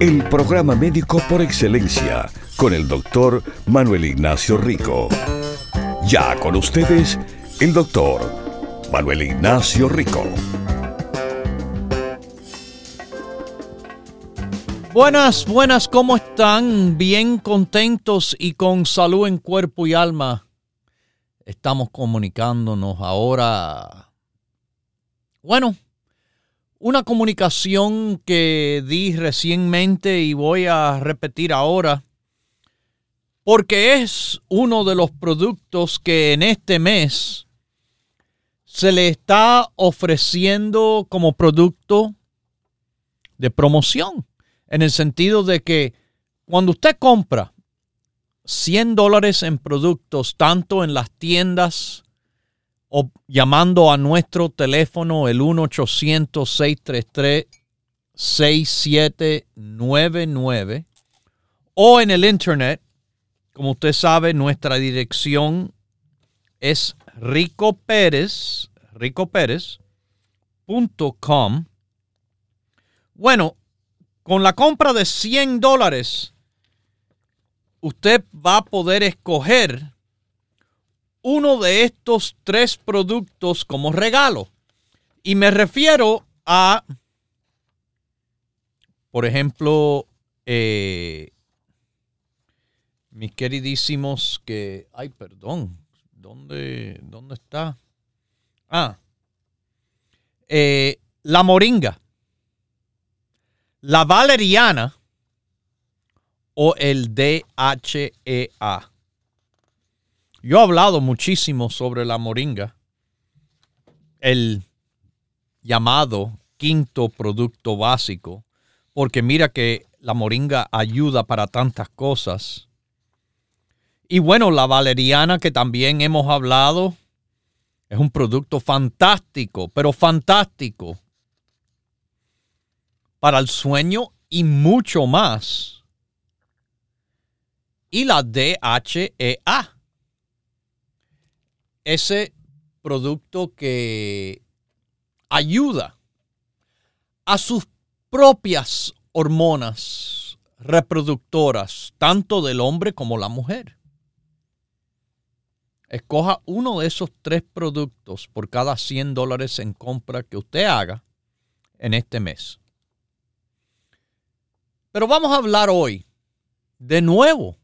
El programa médico por excelencia con el doctor Manuel Ignacio Rico. Ya con ustedes, el doctor Manuel Ignacio Rico. Buenas, buenas, ¿cómo están? Bien contentos y con salud en cuerpo y alma. Estamos comunicándonos ahora. Bueno, una comunicación que di recientemente y voy a repetir ahora porque es uno de los productos que en este mes se le está ofreciendo como producto de promoción, en el sentido de que cuando usted compra 100 dólares en productos, tanto en las tiendas o llamando a nuestro teléfono el 1-800-633-6799 o en el internet como usted sabe, nuestra dirección es Rico Pérez, ricopérez.com. Bueno, con la compra de 100 dólares, usted va a poder escoger uno de estos tres productos como regalo. Y me refiero a, por ejemplo, eh, mis queridísimos que, ay, perdón, ¿dónde, dónde está? Ah, eh, la moringa, la valeriana o el DHEA. Yo he hablado muchísimo sobre la moringa, el llamado quinto producto básico, porque mira que la moringa ayuda para tantas cosas y bueno, la valeriana que también hemos hablado es un producto fantástico, pero fantástico para el sueño y mucho más. Y la DHEA, ese producto que ayuda a sus propias hormonas reproductoras, tanto del hombre como la mujer. Escoja uno de esos tres productos por cada 100 dólares en compra que usted haga en este mes. Pero vamos a hablar hoy de nuevo,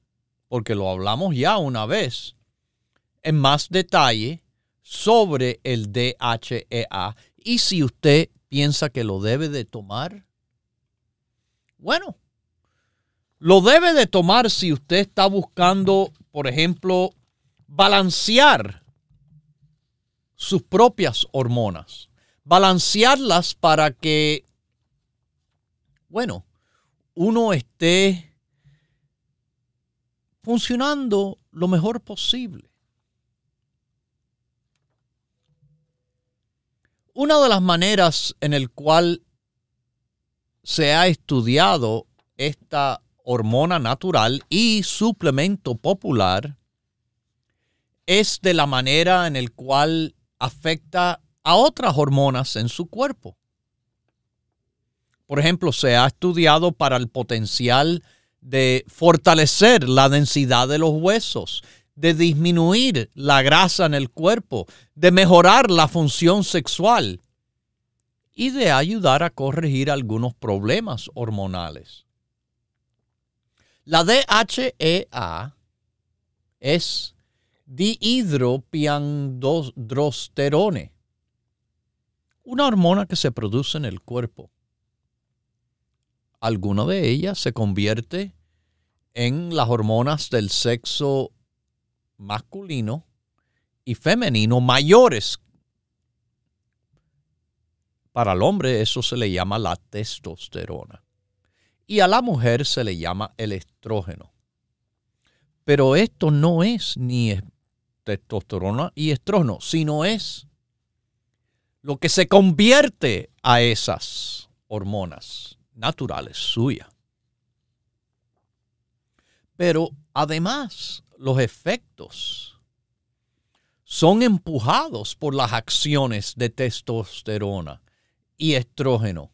porque lo hablamos ya una vez, en más detalle sobre el DHEA y si usted piensa que lo debe de tomar. Bueno, lo debe de tomar si usted está buscando, por ejemplo, balancear sus propias hormonas, balancearlas para que, bueno, uno esté funcionando lo mejor posible. Una de las maneras en el cual se ha estudiado esta hormona natural y suplemento popular es de la manera en el cual afecta a otras hormonas en su cuerpo. Por ejemplo, se ha estudiado para el potencial de fortalecer la densidad de los huesos, de disminuir la grasa en el cuerpo, de mejorar la función sexual y de ayudar a corregir algunos problemas hormonales. La DHEA es dihidropiandrosterone, una hormona que se produce en el cuerpo. Alguna de ellas se convierte en las hormonas del sexo masculino y femenino mayores. Para el hombre eso se le llama la testosterona y a la mujer se le llama el estrógeno. Pero esto no es ni testosterona y estrógeno, sino es lo que se convierte a esas hormonas naturales suyas. Pero además, los efectos son empujados por las acciones de testosterona y estrógeno.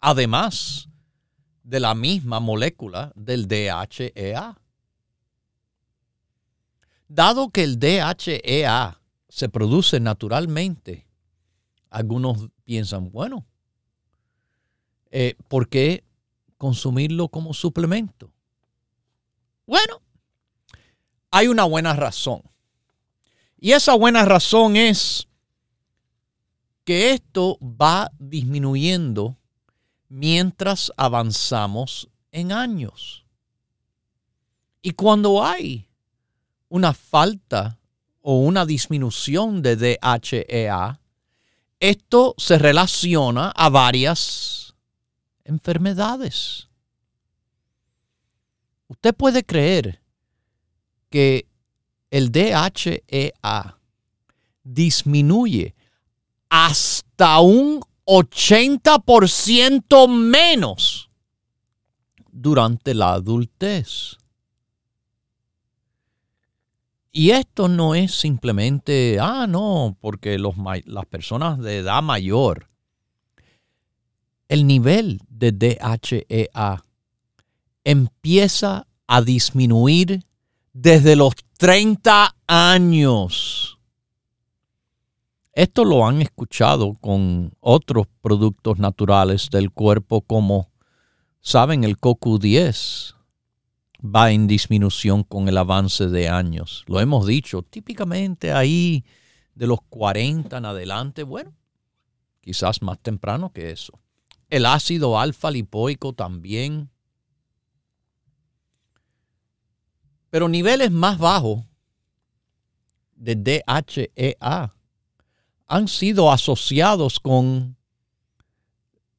Además de la misma molécula del DHEA. Dado que el DHEA se produce naturalmente, algunos piensan, bueno, eh, ¿por qué consumirlo como suplemento? Bueno, hay una buena razón. Y esa buena razón es que esto va disminuyendo mientras avanzamos en años. Y cuando hay una falta o una disminución de DHEA, esto se relaciona a varias enfermedades. Usted puede creer que el DHEA disminuye hasta un 80% menos durante la adultez. Y esto no es simplemente, ah, no, porque los, las personas de edad mayor, el nivel de DHEA empieza a disminuir desde los 30 años. Esto lo han escuchado con otros productos naturales del cuerpo como, saben, el CoQ10 va en disminución con el avance de años. Lo hemos dicho, típicamente ahí de los 40 en adelante, bueno, quizás más temprano que eso. El ácido alfa lipoico también. Pero niveles más bajos de DHEA han sido asociados con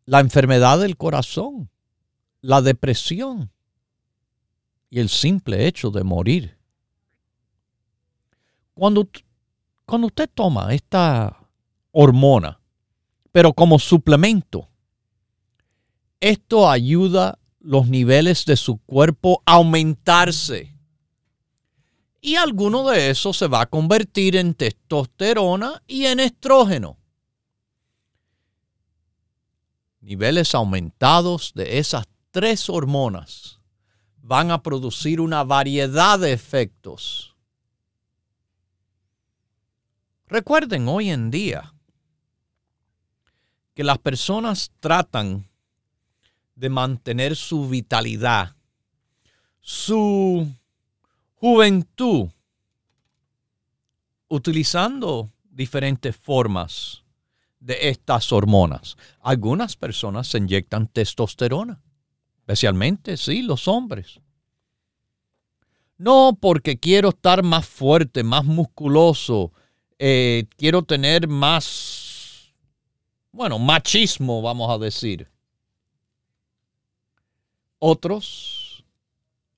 la enfermedad del corazón, la depresión y el simple hecho de morir. Cuando, cuando usted toma esta hormona, pero como suplemento, esto ayuda los niveles de su cuerpo a aumentarse y alguno de esos se va a convertir en testosterona y en estrógeno. Niveles aumentados de esas tres hormonas van a producir una variedad de efectos. Recuerden hoy en día que las personas tratan de mantener su vitalidad, su juventud utilizando diferentes formas de estas hormonas. Algunas personas se inyectan testosterona, especialmente, sí, los hombres. No porque quiero estar más fuerte, más musculoso, eh, quiero tener más, bueno, machismo, vamos a decir. Otros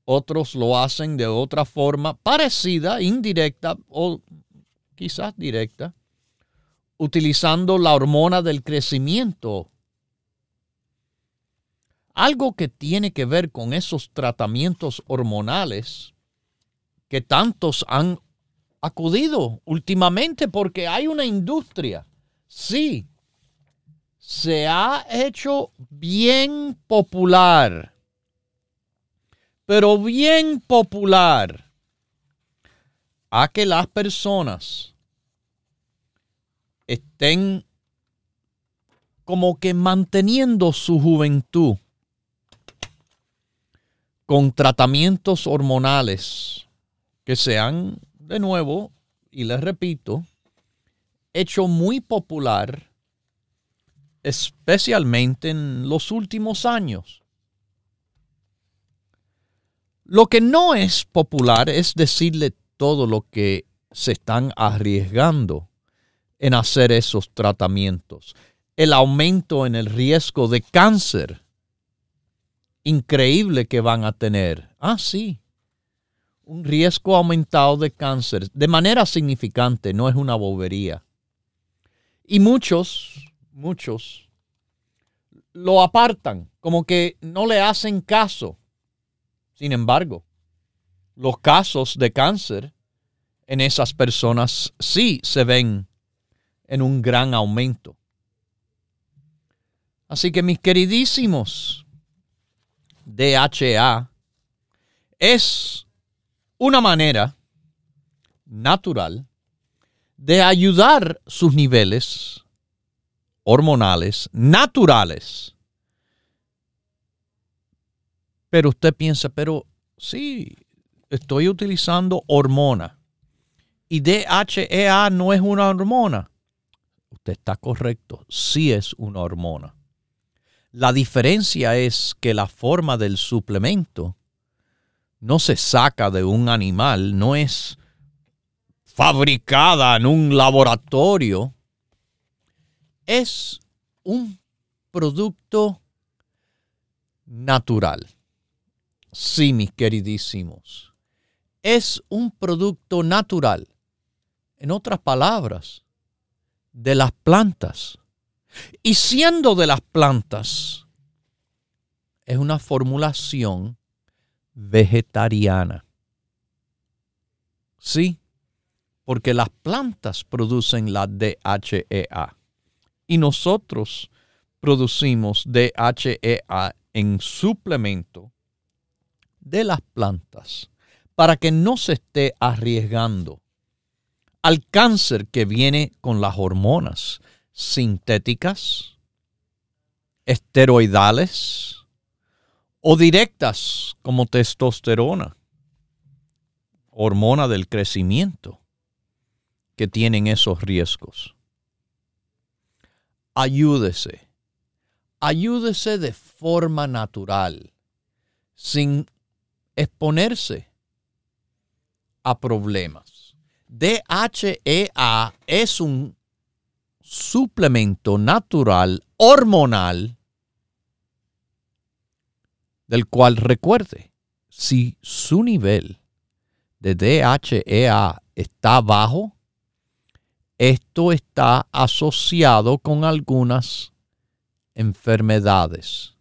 otros lo hacen de otra forma parecida, indirecta o quizás directa, utilizando la hormona del crecimiento. Algo que tiene que ver con esos tratamientos hormonales que tantos han acudido últimamente porque hay una industria. Sí, se ha hecho bien popular pero bien popular, a que las personas estén como que manteniendo su juventud con tratamientos hormonales que se han, de nuevo, y les repito, hecho muy popular, especialmente en los últimos años. Lo que no es popular es decirle todo lo que se están arriesgando en hacer esos tratamientos. El aumento en el riesgo de cáncer increíble que van a tener. Ah, sí. un riesgo aumentado de cáncer de manera significante, no es una bobería. Y muchos, muchos lo apartan, como que no le hacen caso. Sin embargo, los casos de cáncer en esas personas sí se ven en un gran aumento. Así que mis queridísimos, DHA es una manera natural de ayudar sus niveles hormonales naturales. Pero usted piensa, pero sí, estoy utilizando hormona. Y DHEA no es una hormona. Usted está correcto, sí es una hormona. La diferencia es que la forma del suplemento no se saca de un animal, no es fabricada en un laboratorio, es un producto natural. Sí, mis queridísimos, es un producto natural. En otras palabras, de las plantas. Y siendo de las plantas, es una formulación vegetariana. Sí, porque las plantas producen la DHEA y nosotros producimos DHEA en suplemento de las plantas para que no se esté arriesgando al cáncer que viene con las hormonas sintéticas, esteroidales o directas como testosterona, hormona del crecimiento, que tienen esos riesgos. Ayúdese, ayúdese de forma natural, sin exponerse a problemas. DHEA es un suplemento natural hormonal del cual recuerde, si su nivel de DHEA está bajo, esto está asociado con algunas enfermedades.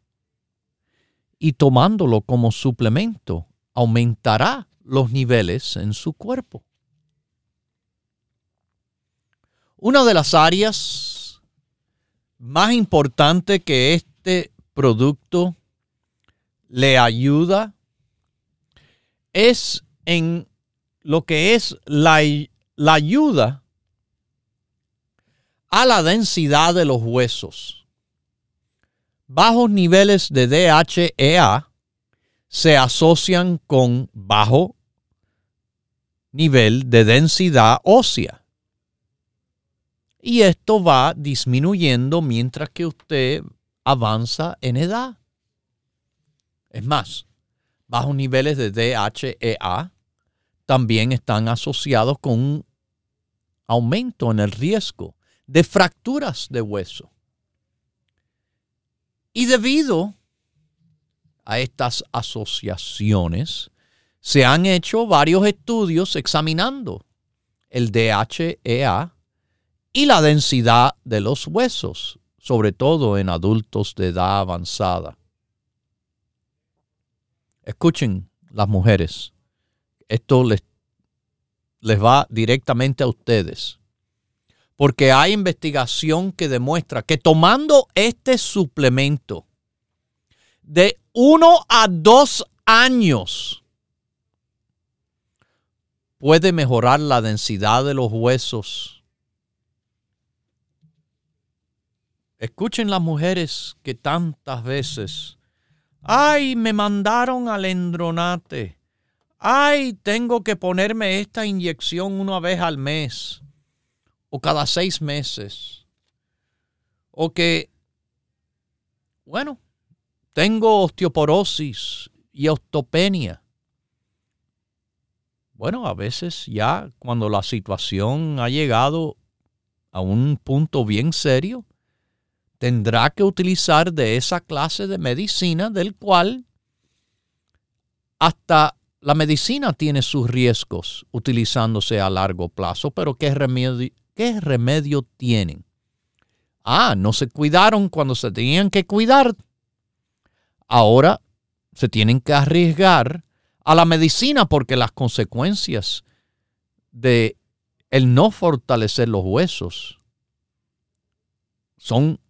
Y tomándolo como suplemento, aumentará los niveles en su cuerpo. Una de las áreas más importantes que este producto le ayuda es en lo que es la, la ayuda a la densidad de los huesos. Bajos niveles de DHEA se asocian con bajo nivel de densidad ósea y esto va disminuyendo mientras que usted avanza en edad. Es más, bajos niveles de DHEA también están asociados con un aumento en el riesgo de fracturas de hueso. Y debido a estas asociaciones, se han hecho varios estudios examinando el DHEA y la densidad de los huesos, sobre todo en adultos de edad avanzada. Escuchen las mujeres, esto les, les va directamente a ustedes, porque hay investigación que demuestra que tomando este suplemento de uno a dos años, puede mejorar la densidad de los huesos. Escuchen las mujeres que tantas veces, ay, me mandaron al endronate, ay, tengo que ponerme esta inyección una vez al mes o cada seis meses, o que, bueno, tengo osteoporosis y osteopenia. Bueno, a veces ya cuando la situación ha llegado a un punto bien serio, tendrá que utilizar de esa clase de medicina del cual hasta la medicina tiene sus riesgos utilizándose a largo plazo, pero ¿qué remedio, qué remedio tienen? Ah, no se cuidaron cuando se tenían que cuidar. Ahora se tienen que arriesgar a la medicina porque las consecuencias de el no fortalecer los huesos son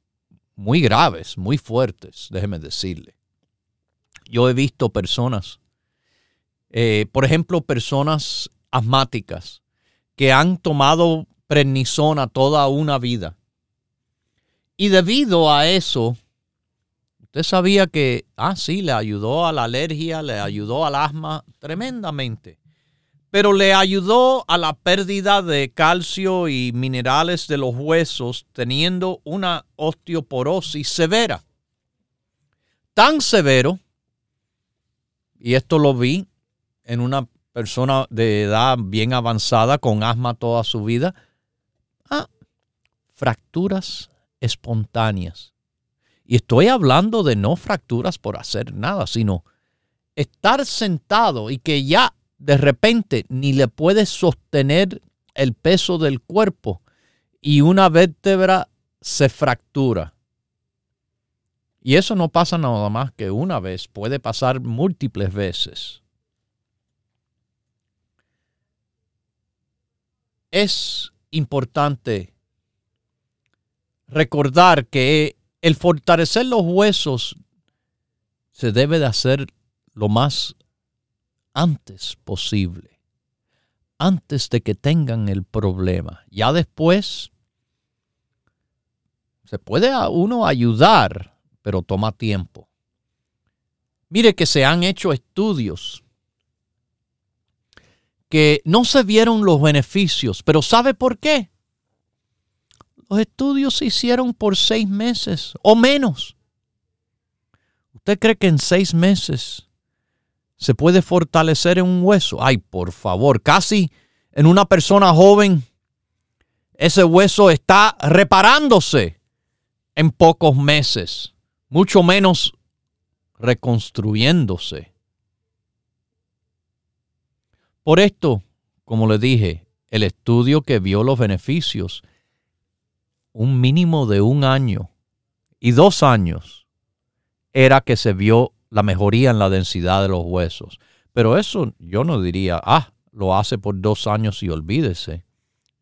muy graves, muy fuertes, déjeme decirle. Yo he visto personas, eh, por ejemplo, personas asmáticas que han tomado prednisona toda una vida. Y debido a eso, usted sabía que, ah, sí, le ayudó a la alergia, le ayudó al asma tremendamente pero le ayudó a la pérdida de calcio y minerales de los huesos teniendo una osteoporosis severa. Tan severo, y esto lo vi en una persona de edad bien avanzada con asma toda su vida, fracturas espontáneas. Y estoy hablando de no fracturas por hacer nada, sino estar sentado y que ya de repente ni le puede sostener el peso del cuerpo y una vértebra se fractura. Y eso no pasa nada más que una vez, puede pasar múltiples veces. Es importante recordar que el fortalecer los huesos se debe de hacer lo más antes posible, antes de que tengan el problema. Ya después se puede a uno ayudar, pero toma tiempo. Mire que se han hecho estudios que no se vieron los beneficios, pero ¿sabe por qué? Los estudios se hicieron por seis meses o menos. ¿Usted cree que en seis meses se puede fortalecer en un hueso. Ay, por favor, casi en una persona joven, ese hueso está reparándose en pocos meses, mucho menos reconstruyéndose. Por esto, como le dije, el estudio que vio los beneficios, un mínimo de un año y dos años, era que se vio la mejoría en la densidad de los huesos. Pero eso yo no diría, ah, lo hace por dos años y olvídese.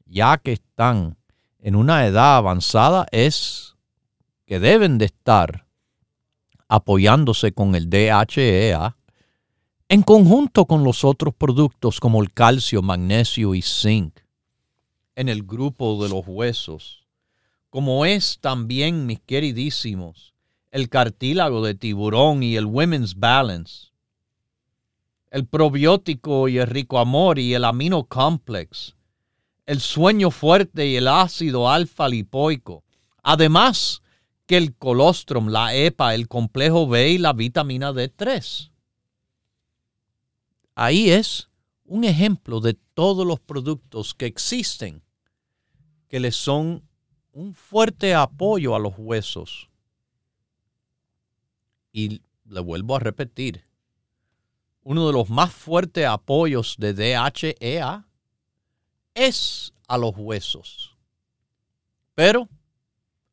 Ya que están en una edad avanzada, es que deben de estar apoyándose con el DHEA en conjunto con los otros productos como el calcio, magnesio y zinc en el grupo de los huesos, como es también, mis queridísimos, el cartílago de tiburón y el Women's Balance, el probiótico y el rico amor y el amino complex, el sueño fuerte y el ácido alfa lipoico, además que el colostrum, la EPA, el complejo B y la vitamina D3. Ahí es un ejemplo de todos los productos que existen que les son un fuerte apoyo a los huesos y le vuelvo a repetir, uno de los más fuertes apoyos de DHEA es a los huesos, pero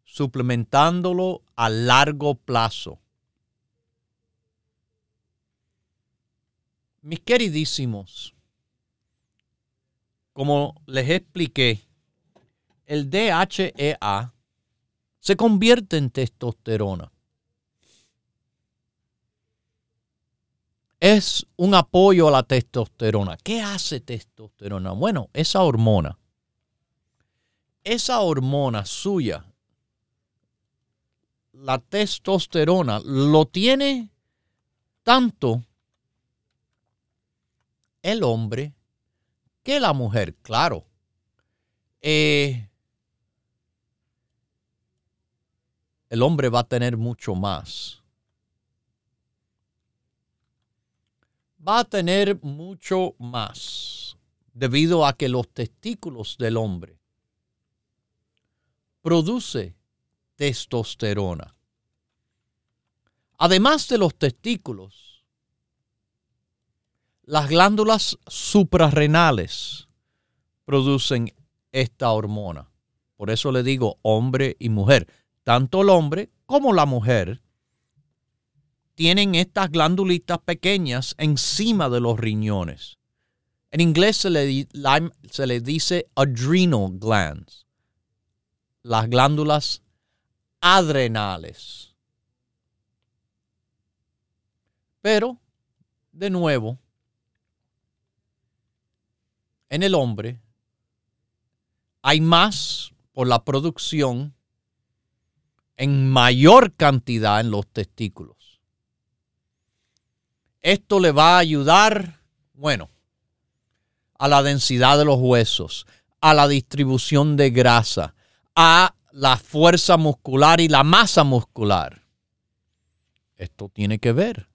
suplementándolo a largo plazo. Mis queridísimos, como les expliqué, el DHEA se convierte en testosterona. es un apoyo a la testosterona. ¿Qué hace testosterona? Bueno, esa hormona, esa hormona suya, la testosterona, lo tiene tanto el hombre que la mujer, claro. Eh, el hombre va a tener mucho más va a tener mucho más debido a que los testículos del hombre produce testosterona. Además de los testículos, Las glándulas suprarrenales producen esta hormona. Por eso le digo hombre y mujer. Tanto el hombre como la mujer tienen estas glándulitas pequeñas encima de los riñones. En inglés se le, se le dice adrenal glands, las glándulas adrenales. Pero, de nuevo, en el hombre hay más por la producción en mayor cantidad en los testículos. Esto le va a ayudar, bueno, a la densidad de los huesos, a la distribución de grasa, a la fuerza muscular y la masa muscular. Esto tiene que ver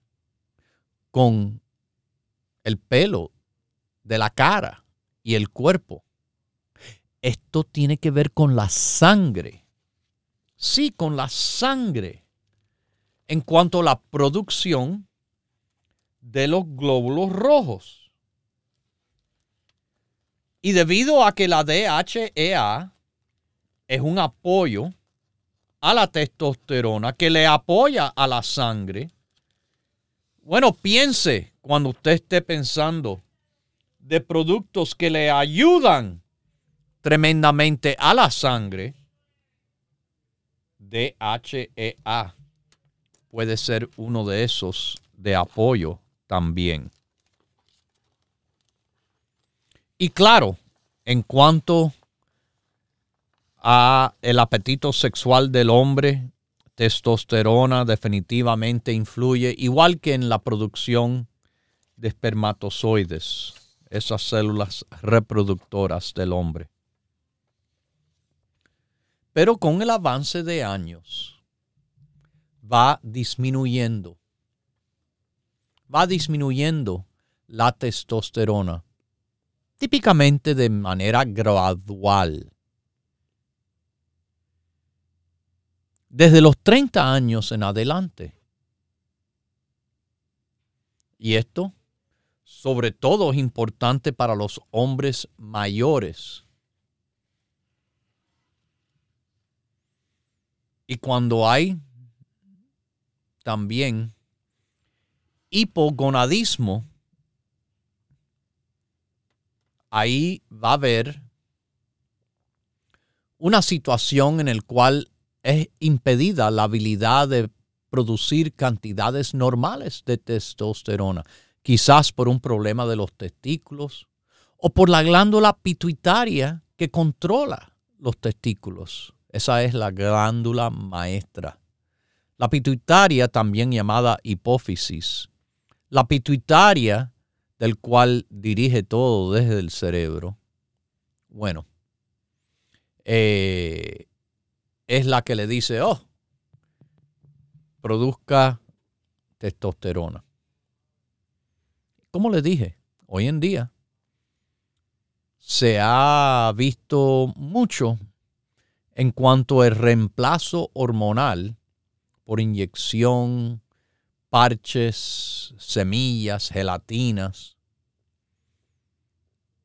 con el pelo de la cara y el cuerpo. Esto tiene que ver con la sangre. Sí, con la sangre. En cuanto a la producción de los glóbulos rojos. Y debido a que la DHEA es un apoyo a la testosterona que le apoya a la sangre, bueno, piense cuando usted esté pensando de productos que le ayudan tremendamente a la sangre, DHEA puede ser uno de esos de apoyo también. Y claro, en cuanto a el apetito sexual del hombre, testosterona definitivamente influye, igual que en la producción de espermatozoides, esas células reproductoras del hombre. Pero con el avance de años va disminuyendo, va disminuyendo la testosterona típicamente de manera gradual. Desde los 30 años en adelante. Y esto, sobre todo, es importante para los hombres mayores. Y cuando hay también hipogonadismo, ahí va a haber una situación en la cual es impedida la habilidad de producir cantidades normales de testosterona, quizás por un problema de los testículos o por la glándula pituitaria que controla los testículos. Esa es la glándula maestra. La pituitaria, también llamada hipófisis. La pituitaria del cual dirige todo desde el cerebro, bueno, eh, es la que le dice, oh, produzca testosterona. Como le dije, hoy en día se ha visto mucho en cuanto al reemplazo hormonal por inyección parches, semillas, gelatinas,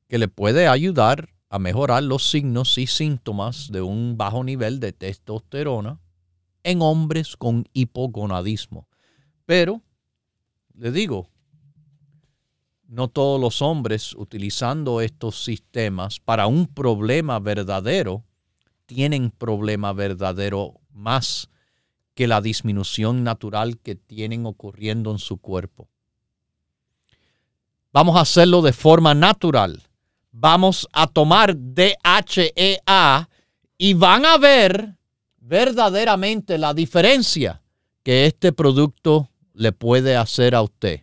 que le puede ayudar a mejorar los signos y síntomas de un bajo nivel de testosterona en hombres con hipogonadismo. Pero, le digo, no todos los hombres utilizando estos sistemas para un problema verdadero tienen problema verdadero más que la disminución natural que tienen ocurriendo en su cuerpo. Vamos a hacerlo de forma natural. Vamos a tomar DHEA y van a ver verdaderamente la diferencia que este producto le puede hacer a usted.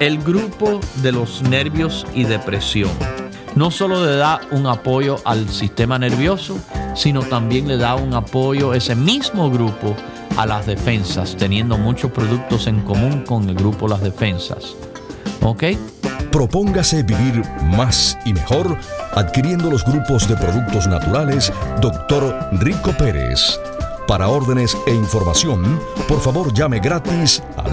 el grupo de los nervios y depresión. No solo le da un apoyo al sistema nervioso, sino también le da un apoyo ese mismo grupo a las defensas, teniendo muchos productos en común con el grupo Las Defensas. ¿Ok? Propóngase vivir más y mejor adquiriendo los grupos de productos naturales Dr. Rico Pérez. Para órdenes e información, por favor llame gratis al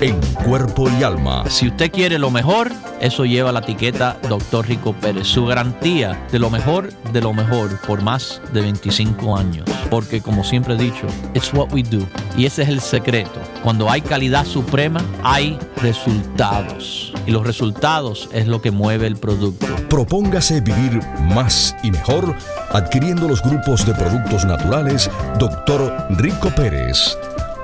en cuerpo y alma. Si usted quiere lo mejor, eso lleva la etiqueta Dr. Rico Pérez, su garantía de lo mejor de lo mejor por más de 25 años. Porque como siempre he dicho, it's what we do. Y ese es el secreto. Cuando hay calidad suprema, hay resultados. Y los resultados es lo que mueve el producto. Propóngase vivir más y mejor adquiriendo los grupos de productos naturales Dr. Rico Pérez.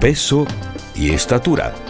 peso y estatura.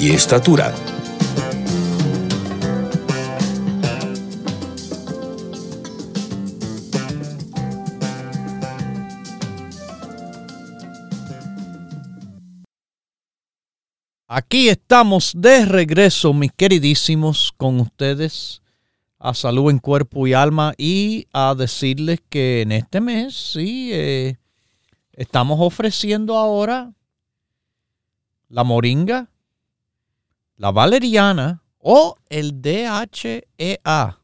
y estatura. Aquí estamos de regreso, mis queridísimos, con ustedes a salud en cuerpo y alma y a decirles que en este mes sí eh, estamos ofreciendo ahora la moringa, la valeriana o el DHEA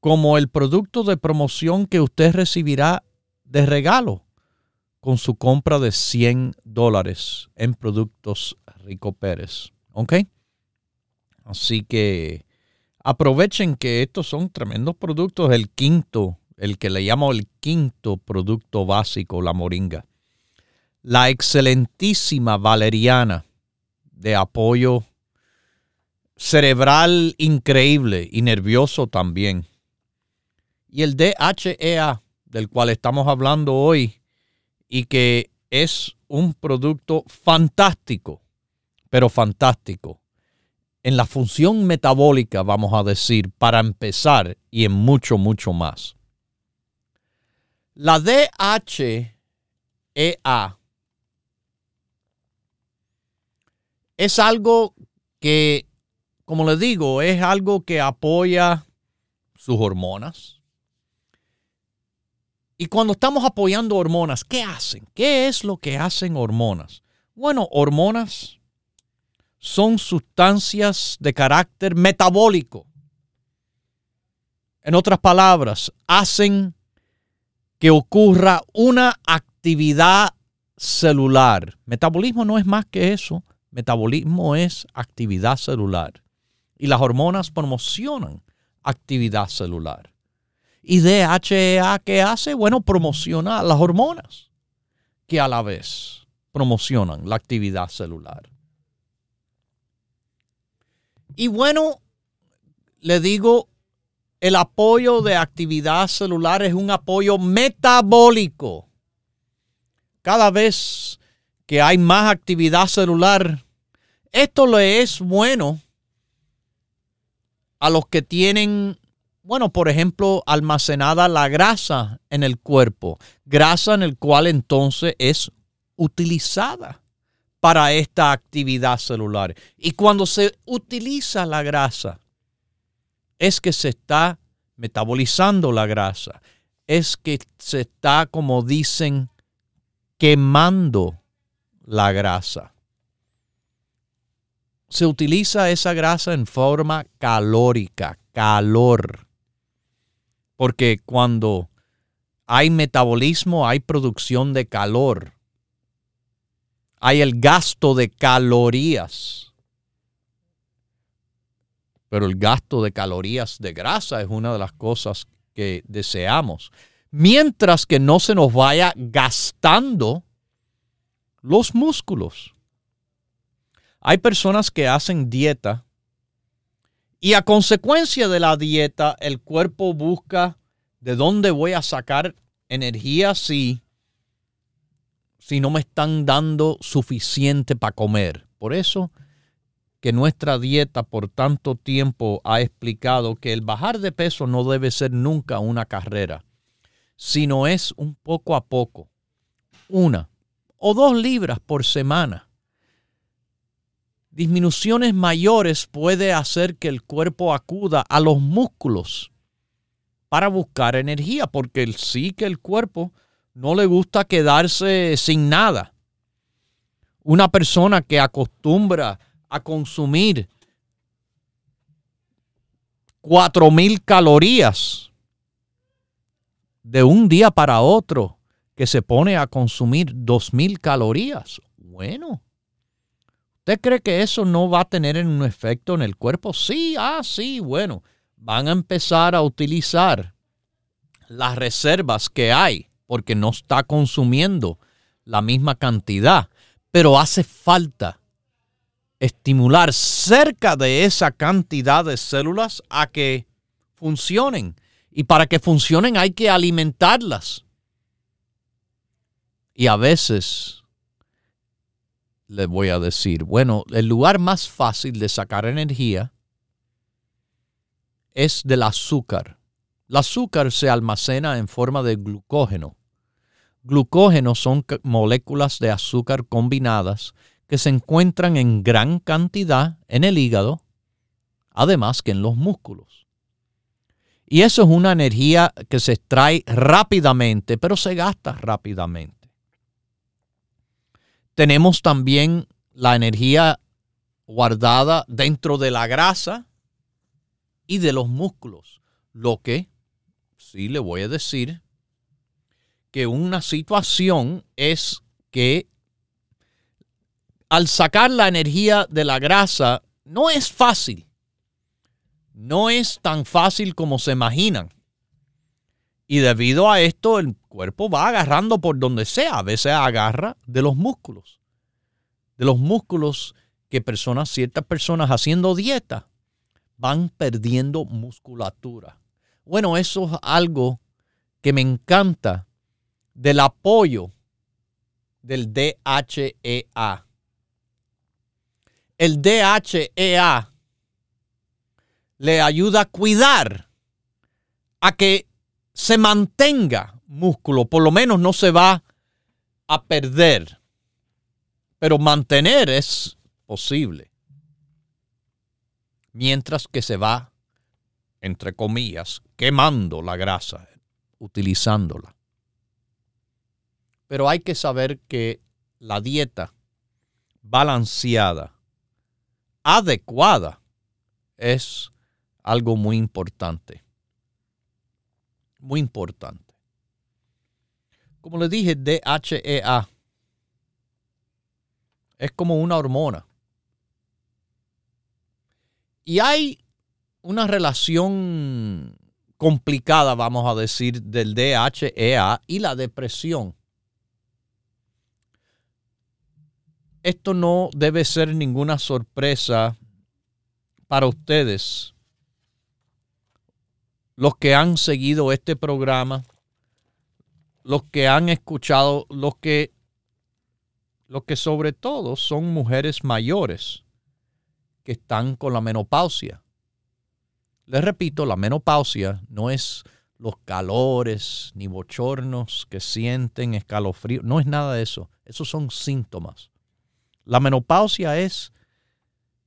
como el producto de promoción que usted recibirá de regalo con su compra de 100 dólares en productos Rico Pérez. ¿Ok? Así que aprovechen que estos son tremendos productos. El quinto, el que le llamo el quinto producto básico, la moringa. La excelentísima valeriana de apoyo cerebral increíble y nervioso también. Y el DHEA, del cual estamos hablando hoy, y que es un producto fantástico pero fantástico. En la función metabólica, vamos a decir, para empezar, y en mucho, mucho más. La DHEA es algo que, como les digo, es algo que apoya sus hormonas. Y cuando estamos apoyando hormonas, ¿qué hacen? ¿Qué es lo que hacen hormonas? Bueno, hormonas son sustancias de carácter metabólico. En otras palabras, hacen que ocurra una actividad celular. Metabolismo no es más que eso. Metabolismo es actividad celular. Y las hormonas promocionan actividad celular. ¿Y DHEA qué hace? Bueno, promociona las hormonas que a la vez promocionan la actividad celular. Y bueno, le digo, el apoyo de actividad celular es un apoyo metabólico. Cada vez que hay más actividad celular, esto le es bueno a los que tienen, bueno, por ejemplo, almacenada la grasa en el cuerpo, grasa en el cual entonces es utilizada para esta actividad celular. Y cuando se utiliza la grasa, es que se está metabolizando la grasa, es que se está, como dicen, quemando la grasa. Se utiliza esa grasa en forma calórica, calor. Porque cuando hay metabolismo, hay producción de calor hay el gasto de calorías. Pero el gasto de calorías de grasa es una de las cosas que deseamos. Mientras que no se nos vaya gastando los músculos. Hay personas que hacen dieta y a consecuencia de la dieta el cuerpo busca de dónde voy a sacar energía si si no me están dando suficiente para comer. Por eso que nuestra dieta por tanto tiempo ha explicado que el bajar de peso no debe ser nunca una carrera, sino es un poco a poco, una o dos libras por semana. Disminuciones mayores puede hacer que el cuerpo acuda a los músculos para buscar energía, porque sí que el cuerpo no le gusta quedarse sin nada. Una persona que acostumbra a consumir cuatro mil calorías de un día para otro, que se pone a consumir dos mil calorías. Bueno, ¿usted cree que eso no va a tener un efecto en el cuerpo? Sí, ah, sí, bueno, van a empezar a utilizar las reservas que hay porque no está consumiendo la misma cantidad. Pero hace falta estimular cerca de esa cantidad de células a que funcionen. Y para que funcionen hay que alimentarlas. Y a veces les voy a decir, bueno, el lugar más fácil de sacar energía es del azúcar. El azúcar se almacena en forma de glucógeno. Glucógeno son moléculas de azúcar combinadas que se encuentran en gran cantidad en el hígado, además que en los músculos. Y eso es una energía que se extrae rápidamente, pero se gasta rápidamente. Tenemos también la energía guardada dentro de la grasa y de los músculos, lo que sí le voy a decir que una situación es que al sacar la energía de la grasa no es fácil. No es tan fácil como se imaginan. Y debido a esto, el cuerpo va agarrando por donde sea. A veces agarra de los músculos. De los músculos que personas, ciertas personas haciendo dieta, van perdiendo musculatura. Bueno, eso es algo que me encanta del apoyo del DHEA. El DHEA le ayuda a cuidar a que se mantenga músculo, por lo menos no se va a perder, pero mantener es posible, mientras que se va, entre comillas, quemando la grasa, utilizándola. Pero hay que saber que la dieta balanceada, adecuada, es algo muy importante. Muy importante. Como le dije, DHEA es como una hormona. Y hay una relación complicada, vamos a decir, del DHEA y la depresión. esto no debe ser ninguna sorpresa para ustedes, los que han seguido este programa, los que han escuchado, los que, los que sobre todo son mujeres mayores que están con la menopausia. Les repito, la menopausia no es los calores ni bochornos que sienten, escalofrío, no es nada de eso. Esos son síntomas. La menopausia es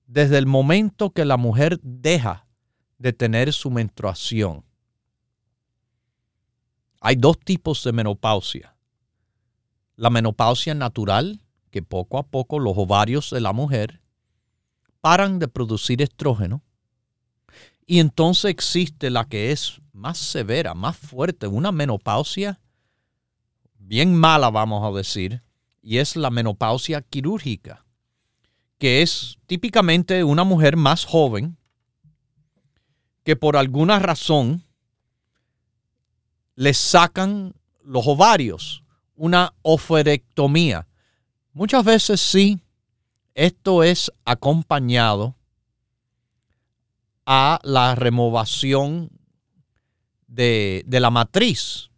desde el momento que la mujer deja de tener su menstruación. Hay dos tipos de menopausia. La menopausia natural, que poco a poco los ovarios de la mujer paran de producir estrógeno. Y entonces existe la que es más severa, más fuerte, una menopausia bien mala, vamos a decir, y es la menopausia quirúrgica, que es típicamente una mujer más joven que por alguna razón le sacan los ovarios, una oferectomía. Muchas veces sí, esto es acompañado a la removación de, de la matriz.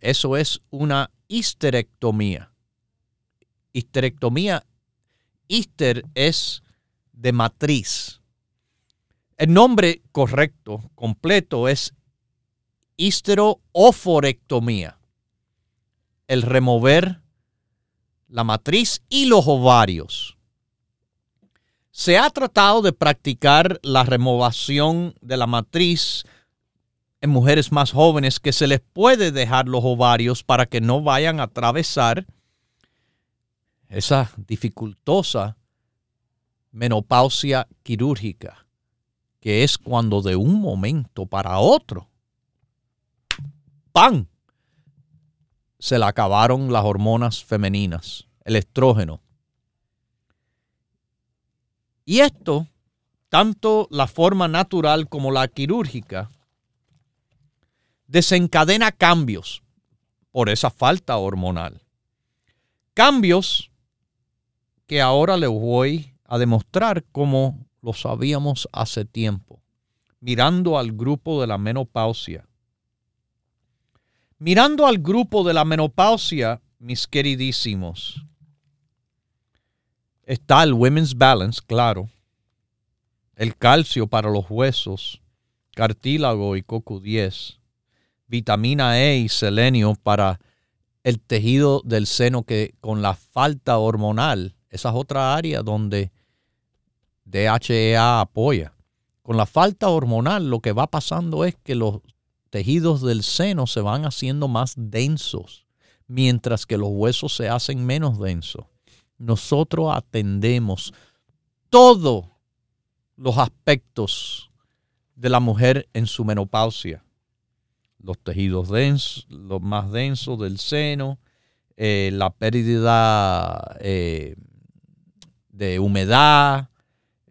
Eso es una histerectomía. Histerectomía, hister es de matriz. El nombre correcto, completo, es histerooforectomía. El remover la matriz y los ovarios. Se ha tratado de practicar la removación de la matriz en mujeres más jóvenes que se les puede dejar los ovarios para que no vayan a atravesar esa dificultosa menopausia quirúrgica, que es cuando de un momento para otro, ¡pam! se le acabaron las hormonas femeninas, el estrógeno. Y esto, tanto la forma natural como la quirúrgica, desencadena cambios por esa falta hormonal. Cambios que ahora les voy a demostrar como lo sabíamos hace tiempo, mirando al grupo de la menopausia. Mirando al grupo de la menopausia, mis queridísimos, está el Women's Balance, claro, el calcio para los huesos, cartílago y CoQ10, vitamina E y selenio para el tejido del seno que con la falta hormonal, esa es otra área donde DHEA apoya. Con la falta hormonal lo que va pasando es que los tejidos del seno se van haciendo más densos, mientras que los huesos se hacen menos densos. Nosotros atendemos todos los aspectos de la mujer en su menopausia. Los tejidos densos, los más densos del seno, eh, la pérdida eh, de humedad,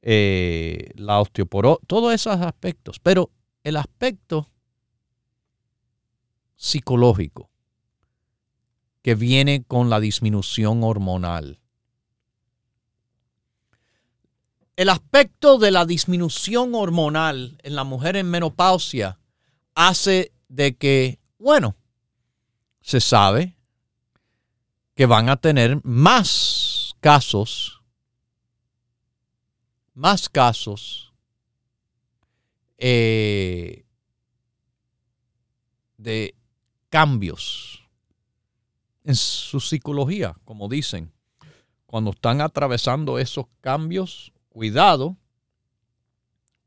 eh, la osteoporosis, todos esos aspectos. Pero el aspecto psicológico que viene con la disminución hormonal. El aspecto de la disminución hormonal en la mujer en menopausia hace de que, bueno, se sabe que van a tener más casos más casos eh, de cambios en su psicología, como dicen. Cuando están atravesando esos cambios, cuidado,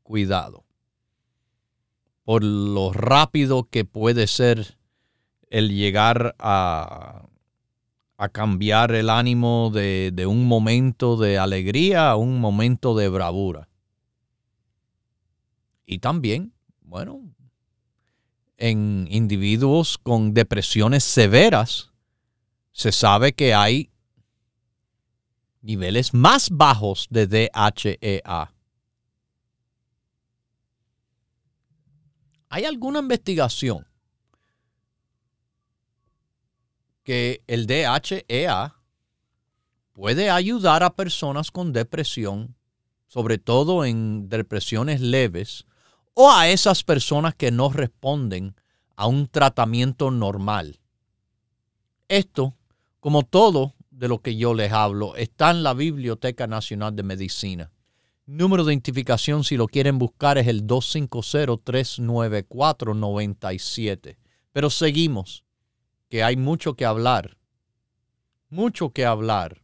cuidado. Por lo rápido que puede ser el llegar a a cambiar el ánimo de, un momento de alegría a un momento de bravura. Y también, bueno, en individuos con depresiones severas, se sabe que hay niveles más bajos de DHEA. ¿Hay alguna investigación que el DHEA puede ayudar a personas con depresión, sobre todo en depresiones leves, o a esas personas que no responden a un tratamiento normal. Esto, como todo de lo que yo les hablo, está en la Biblioteca Nacional de Medicina. Número de identificación, si lo quieren buscar, es el 250-394-97. Pero seguimos que hay mucho que hablar, mucho que hablar,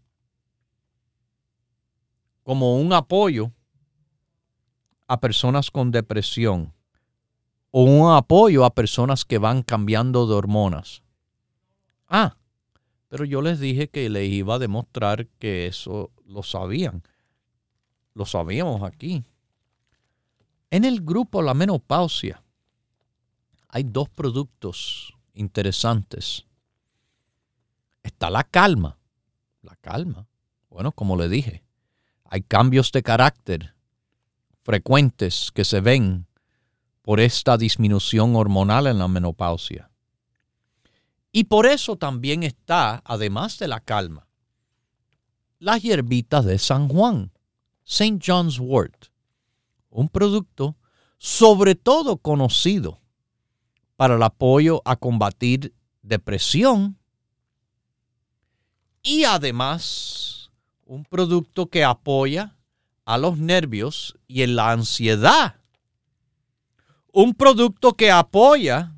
como un apoyo a personas con depresión o un apoyo a personas que van cambiando de hormonas. Ah, pero yo les dije que les iba a demostrar que eso lo sabían. Lo sabíamos aquí. En el grupo La Menopausia hay dos productos interesantes. Está la calma. La calma. Bueno, como le dije, hay cambios de carácter frecuentes que se ven por esta disminución hormonal en la menopausia. Y por eso también está, además de la calma, las hierbitas de San Juan, St. John's Wort, un producto sobre todo conocido para el apoyo a combatir depresión y además un producto que apoya a los nervios y en la ansiedad. Un producto que apoya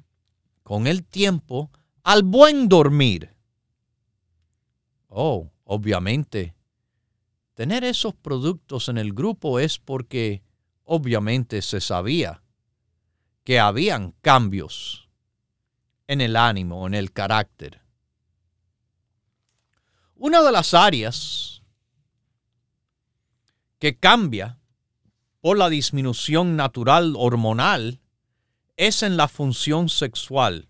con el tiempo al buen dormir. Oh, obviamente, tener esos productos en el grupo es porque obviamente se sabía que habían cambios en el ánimo, en el carácter. Una de las áreas que cambia por la disminución natural hormonal es en la función sexual,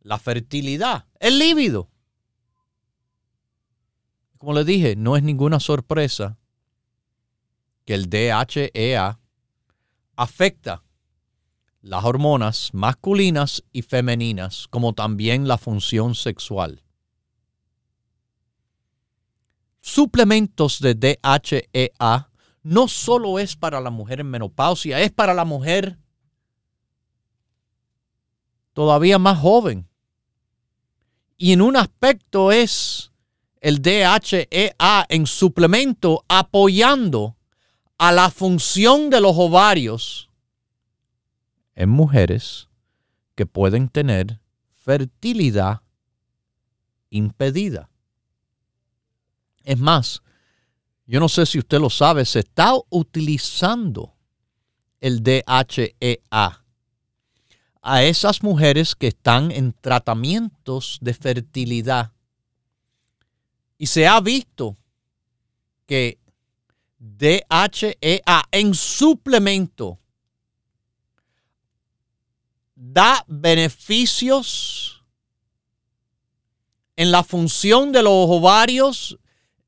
la fertilidad, el líbido. Como le dije, no es ninguna sorpresa que el DHEA afecta las hormonas masculinas y femeninas, como también la función sexual. Suplementos de DHEA no solo es para la mujer en menopausia, es para la mujer todavía más joven. Y en un aspecto es el DHEA en suplemento apoyando a la función de los ovarios en mujeres que pueden tener fertilidad impedida. Es más, yo no sé si usted lo sabe, se está utilizando el DHEA a esas mujeres que están en tratamientos de fertilidad. Y se ha visto que DHEA en suplemento da beneficios en la función de los ovarios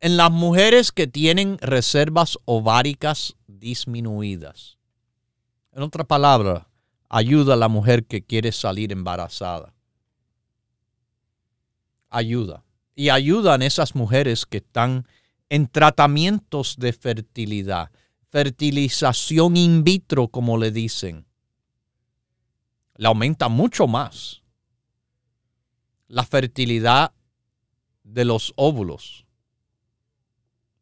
en las mujeres que tienen reservas ováricas disminuidas. En otra palabra, ayuda a la mujer que quiere salir embarazada. Ayuda. Y ayudan esas mujeres que están en tratamientos de fertilidad, fertilización in vitro, como le dicen. Le aumenta mucho más la fertilidad de los óvulos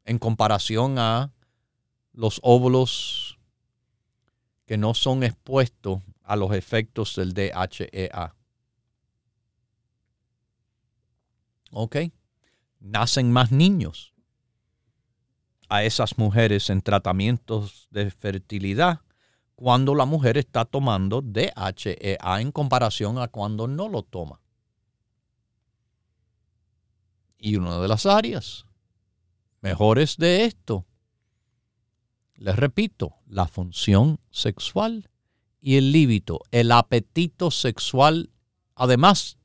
en comparación a los óvulos que no son expuestos a los efectos del DHEA. ¿Ok? Nacen más niños a esas mujeres en tratamientos de fertilidad cuando la mujer está tomando DHEA en comparación a cuando no lo toma. Y una de las áreas mejores de esto. Les repito, la función sexual y el líbito, el apetito sexual, además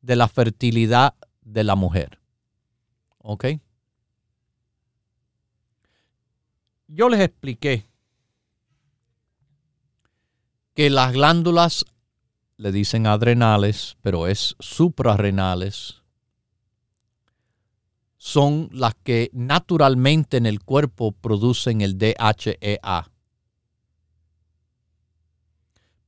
de la fertilidad de la mujer. ¿Ok? Yo les expliqué que las glándulas le dicen adrenales, pero es suprarrenales, son las que naturalmente en el cuerpo producen el DHEA.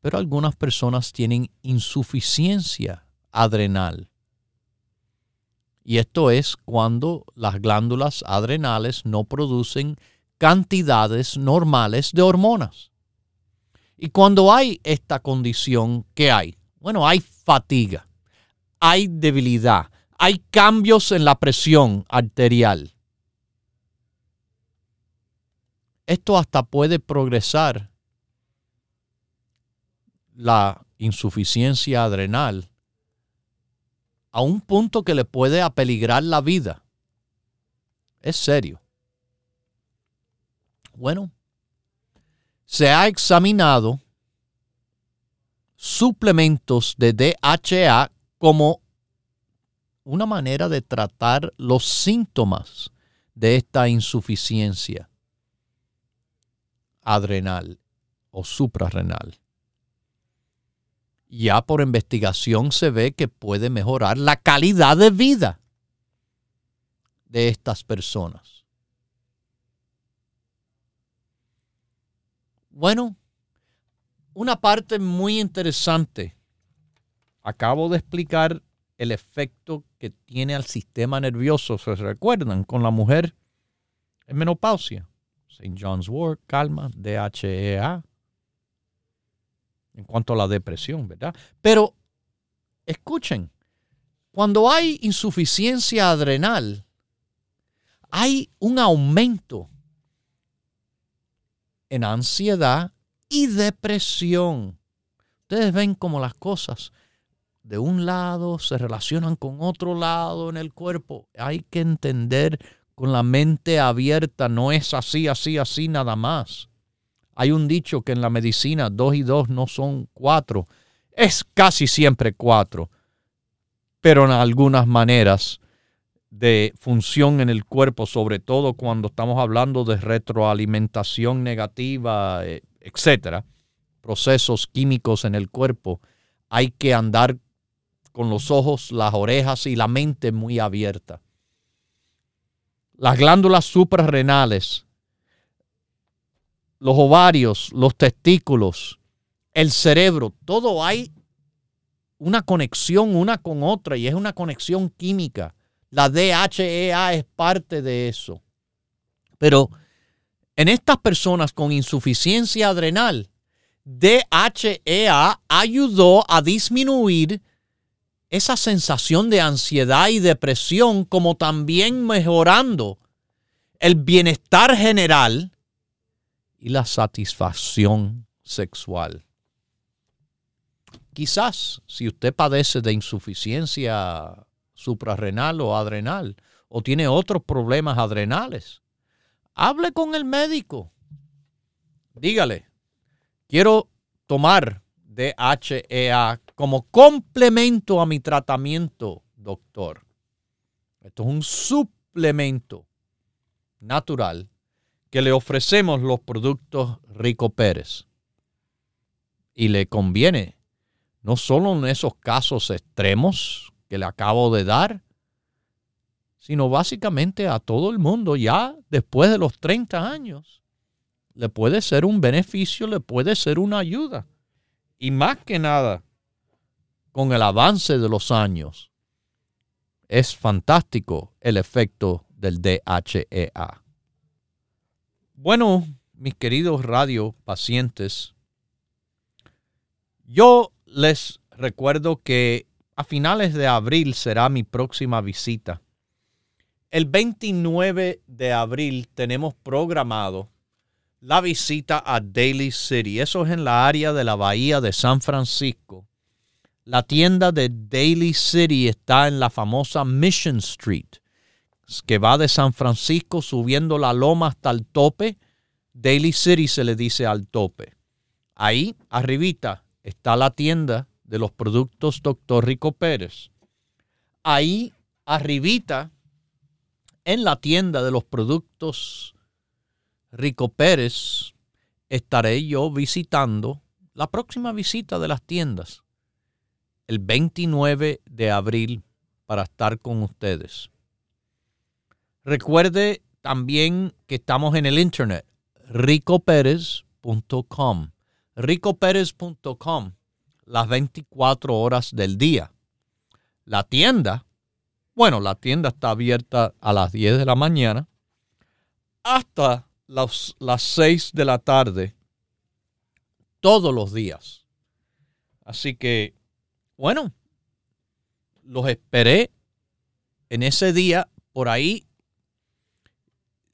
Pero algunas personas tienen insuficiencia adrenal. Y esto es cuando las glándulas adrenales no producen cantidades normales de hormonas. Y cuando hay esta condición, ¿qué hay? Bueno, hay fatiga, hay debilidad, hay cambios en la presión arterial. Esto hasta puede progresar la insuficiencia adrenal a un punto que le puede apeligrar la vida. Es serio. Bueno, se ha examinado suplementos de DHA como una manera de tratar los síntomas de esta insuficiencia adrenal o suprarrenal. Ya por investigación se ve que puede mejorar la calidad de vida de estas personas. Bueno, una parte muy interesante. Acabo de explicar el efecto que tiene al sistema nervioso. ¿Se recuerdan? Con la mujer en menopausia. St. John's Wort, calma, DHEA. En cuanto a la depresión, ¿verdad? Pero escuchen, cuando hay insuficiencia adrenal, hay un aumento en ansiedad y depresión. Ustedes ven como las cosas de un lado se relacionan con otro lado en el cuerpo. Hay que entender con la mente abierta, no es así, así, así nada más. Hay un dicho que en la medicina dos y dos no son cuatro, es casi siempre cuatro, pero en algunas maneras de función en el cuerpo, sobre todo cuando estamos hablando de retroalimentación negativa, eh, etcétera, procesos químicos en el cuerpo, hay que andar con los ojos, las orejas y la mente muy abierta. las glándulas suprarrenales, los ovarios, los testículos, el cerebro, todo hay una conexión una con otra y es una conexión química. La DHEA es parte de eso. Pero en estas personas con insuficiencia adrenal, DHEA ayudó a disminuir esa sensación de ansiedad y depresión, como también mejorando el bienestar general y la satisfacción sexual. Quizás si usted padece de insuficiencia suprarrenal o adrenal o tiene otros problemas adrenales, hable con el médico. Dígale, quiero tomar DHEA como complemento a mi tratamiento, doctor. Esto es un suplemento natural que le ofrecemos los productos Rico Pérez. Y le conviene, no solo en esos casos extremos que le acabo de dar, sino básicamente a todo el mundo ya después de los 30 años. Le puede ser un beneficio, le puede ser una ayuda. Y más que nada, con el avance de los años, es fantástico el efecto del DHEA. Bueno, mis queridos radio pacientes, yo les recuerdo que a finales de abril será mi próxima visita. El 29 de abril tenemos programado la visita a Daly City. Eso es en la área de la bahía de San Francisco. La tienda de Daly City está en la famosa Mission Street que va de San Francisco subiendo la loma hasta el tope. Daily City se le dice al tope. Ahí, arribita, está la tienda de los productos Dr. Rico Pérez. Ahí, arribita, en la tienda de los productos Rico Pérez, estaré yo visitando la próxima visita de las tiendas, el 29 de abril, para estar con ustedes. Recuerde también que estamos en el internet, ricoperez.com. ricoperez.com, las 24 horas del día. La tienda, bueno, la tienda está abierta a las 10 de la mañana hasta las, las 6 de la tarde todos los días. Así que, bueno, los esperé en ese día por ahí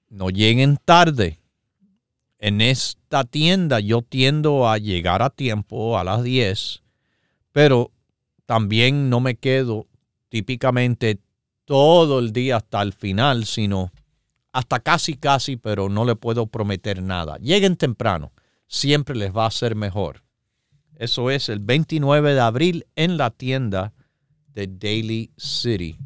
no lleguen tarde. En esta tienda yo tiendo a llegar a tiempo a las 10, pero también no me quedo típicamente todo el día hasta el final, sino hasta casi casi, pero no le puedo prometer nada. Lleguen temprano, siempre les va a ser mejor. Eso es el 29 de abril en la tienda de Daily City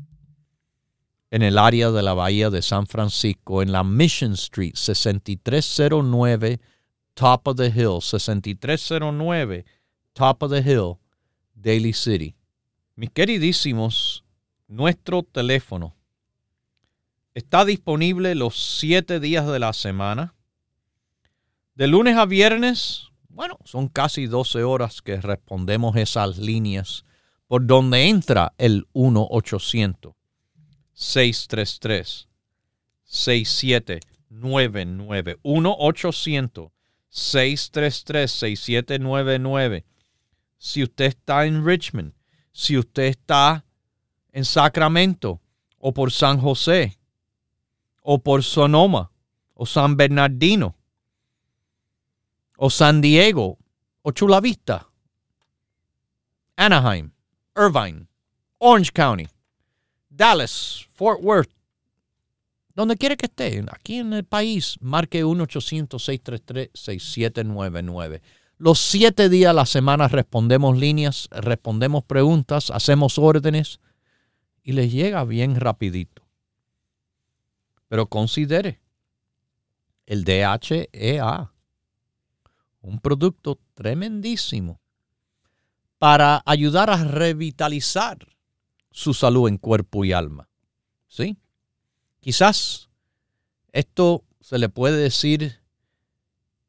en el área de la Bahía de San Francisco, en la Mission Street, 6309 Top of the Hill, 6309 Top of the Hill, Daily City. Mis queridísimos, nuestro teléfono está disponible los siete días de la semana. De lunes a viernes, bueno, son casi 12 horas que respondemos esas líneas. Por donde entra el 1 800 633 6799 1 800 633 6799 Si usted está en Richmond, si usted está en Sacramento o por San José o por Sonoma o San Bernardino o San Diego o Chula Vista, Anaheim, Irvine, Orange County Dallas, Fort Worth, donde quiere que esté, aquí en el país, marque 1-800-633-6799. Los siete días a la semana respondemos líneas, respondemos preguntas, hacemos órdenes y les llega bien rapidito. Pero considere el DHEA, un producto tremendísimo para ayudar a revitalizar su salud en cuerpo y alma. ¿Sí? Quizás Esto se le puede decir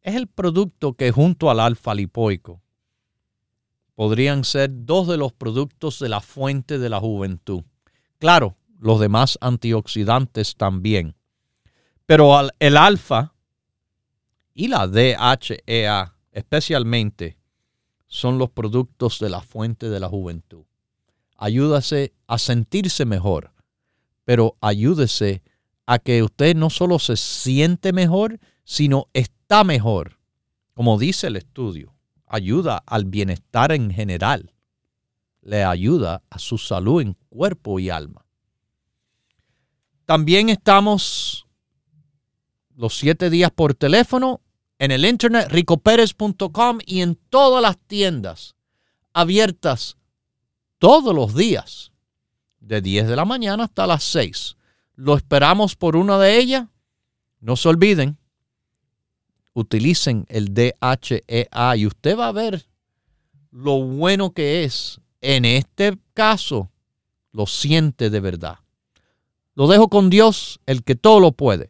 es el producto que junto al alfa lipoico podrían ser dos de los productos de la fuente de la juventud. Claro, los demás antioxidantes también. Pero el alfa y la DHEA especialmente son los productos de la fuente de la juventud. Ayúdase a sentirse mejor, pero ayúdese a que usted no solo se siente mejor, sino está mejor. Como dice el estudio, ayuda al bienestar en general. Le ayuda a su salud en cuerpo y alma. También estamos los siete días por teléfono en el internet ricoperes.com y en todas las tiendas abiertas todos los días de 10 de la mañana hasta las 6. Lo esperamos por una de ellas. No se olviden, utilicen el DHEA y usted va a ver lo bueno que es. En este caso, lo siente de verdad. Lo dejo con Dios, el que todo lo puede,